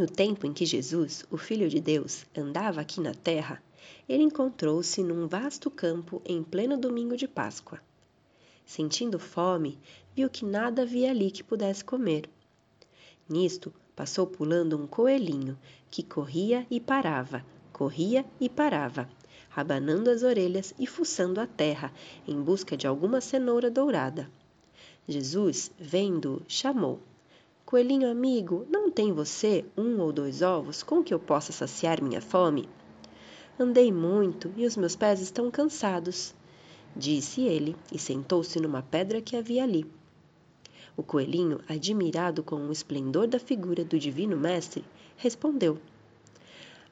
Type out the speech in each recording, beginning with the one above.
No tempo em que Jesus, o Filho de Deus, andava aqui na terra, ele encontrou-se num vasto campo em pleno domingo de Páscoa. Sentindo fome, viu que nada havia ali que pudesse comer. Nisto, passou pulando um coelhinho que corria e parava, corria e parava, abanando as orelhas e fuçando a terra em busca de alguma cenoura dourada. Jesus, vendo, chamou: Coelhinho amigo, não tem você um ou dois ovos com que eu possa saciar minha fome? Andei muito e os meus pés estão cansados, disse ele e sentou-se numa pedra que havia ali. O coelhinho, admirado com o esplendor da figura do divino mestre, respondeu: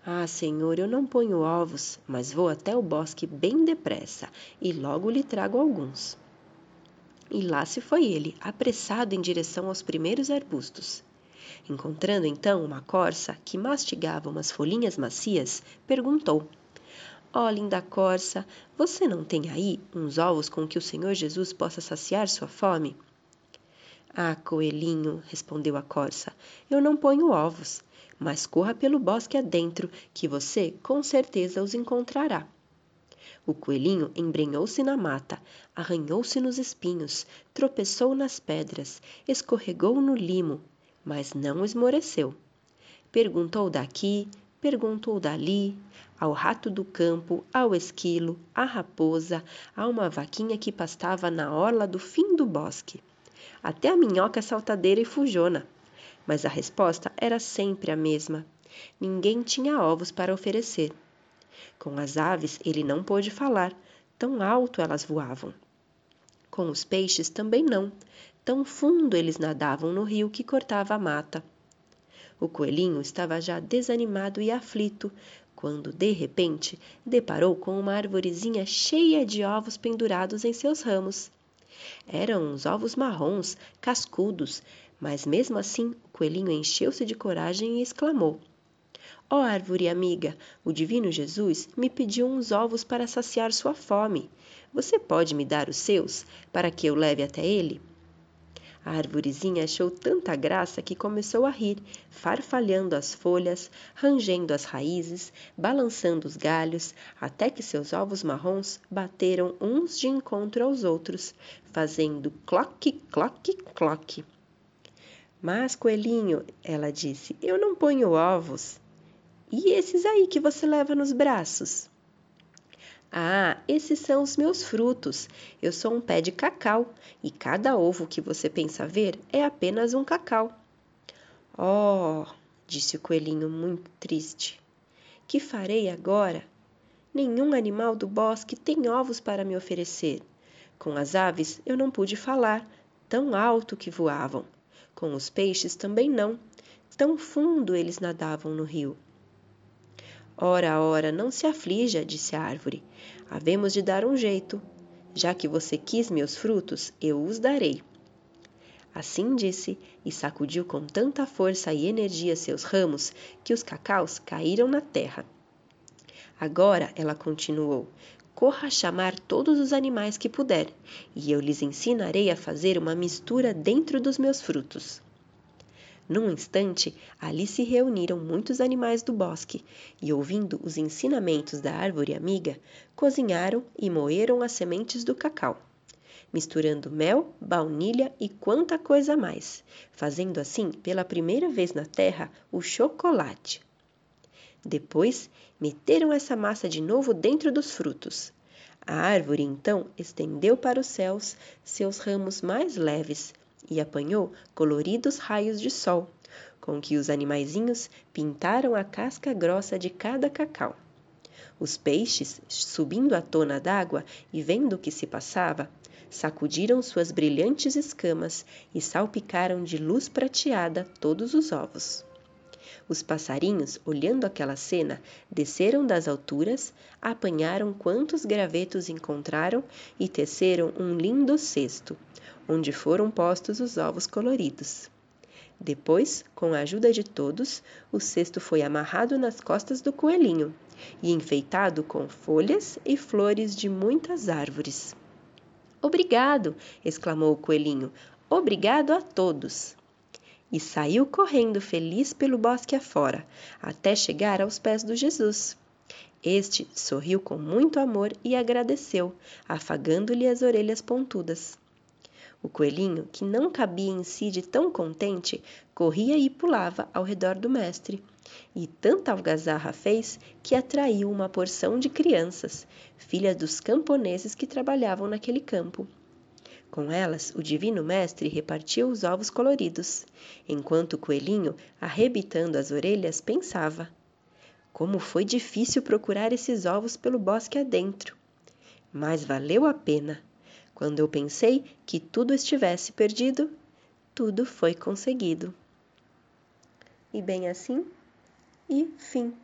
Ah, senhor, eu não ponho ovos, mas vou até o bosque bem depressa e logo lhe trago alguns. E lá se foi ele, apressado em direção aos primeiros arbustos. Encontrando então uma corça que mastigava umas folhinhas macias, perguntou: Ó oh, linda corça, você não tem aí uns ovos com que o Senhor Jesus possa saciar sua fome? Ah, coelhinho, respondeu a corça, eu não ponho ovos, mas corra pelo bosque adentro, que você com certeza os encontrará. O coelhinho embrenhou-se na mata, arranhou-se nos espinhos, tropeçou nas pedras, escorregou no limo, mas não esmoreceu. Perguntou daqui, perguntou dali, ao rato do campo, ao esquilo, à raposa, a uma vaquinha que pastava na orla do fim do bosque, até a minhoca saltadeira e fujona. Mas a resposta era sempre a mesma. Ninguém tinha ovos para oferecer. Com as aves ele não pôde falar, tão alto elas voavam. Com os peixes também não, tão fundo eles nadavam no rio que cortava a mata. O coelhinho estava já desanimado e aflito, quando, de repente, deparou com uma arvorezinha cheia de ovos pendurados em seus ramos. Eram uns ovos marrons, cascudos, mas mesmo assim o coelhinho encheu-se de coragem e exclamou: Ó oh, árvore amiga, o divino Jesus me pediu uns ovos para saciar sua fome. Você pode me dar os seus, para que eu leve até ele? A arvorezinha achou tanta graça que começou a rir, farfalhando as folhas, rangendo as raízes, balançando os galhos, até que seus ovos marrons bateram uns de encontro aos outros, fazendo cloque, cloque, cloque. Mas, coelhinho, ela disse, eu não ponho ovos. E esses aí que você leva nos braços? Ah, esses são os meus frutos. Eu sou um pé de cacau e cada ovo que você pensa ver é apenas um cacau. Oh, disse o coelhinho muito triste. Que farei agora? Nenhum animal do bosque tem ovos para me oferecer. Com as aves eu não pude falar, tão alto que voavam. Com os peixes também não, tão fundo eles nadavam no rio. Ora, ora, não se aflija, disse a árvore. Havemos de dar um jeito. Já que você quis meus frutos, eu os darei. Assim disse, e sacudiu com tanta força e energia seus ramos que os cacaus caíram na terra. Agora, ela continuou, corra chamar todos os animais que puder, e eu lhes ensinarei a fazer uma mistura dentro dos meus frutos. Num instante, ali se reuniram muitos animais do bosque e, ouvindo os ensinamentos da árvore amiga, cozinharam e moeram as sementes do cacau, misturando mel, baunilha e quanta coisa mais, fazendo assim, pela primeira vez na terra, o chocolate. Depois, meteram essa massa de novo dentro dos frutos. A árvore então estendeu para os céus seus ramos mais leves, e apanhou coloridos raios de sol, com que os animaizinhos pintaram a casca grossa de cada cacau. Os peixes, subindo à tona d'água e vendo o que se passava, sacudiram suas brilhantes escamas e salpicaram de luz prateada todos os ovos. Os passarinhos, olhando aquela cena, desceram das alturas, apanharam quantos gravetos encontraram e teceram um lindo cesto, onde foram postos os ovos coloridos. Depois, com a ajuda de todos, o cesto foi amarrado nas costas do coelhinho e enfeitado com folhas e flores de muitas árvores. Obrigado! exclamou o coelhinho. Obrigado a todos! E saiu correndo feliz pelo bosque afora, até chegar aos pés do Jesus. Este sorriu com muito amor e agradeceu, afagando-lhe as orelhas pontudas. O coelhinho, que não cabia em si de tão contente, corria e pulava ao redor do mestre, e tanta algazarra fez que atraiu uma porção de crianças, filhas dos camponeses que trabalhavam naquele campo. Com elas, o divino mestre repartia os ovos coloridos, enquanto o coelhinho, arrebitando as orelhas, pensava: Como foi difícil procurar esses ovos pelo bosque adentro! Mas valeu a pena! Quando eu pensei que tudo estivesse perdido, tudo foi conseguido. E bem assim, e fim.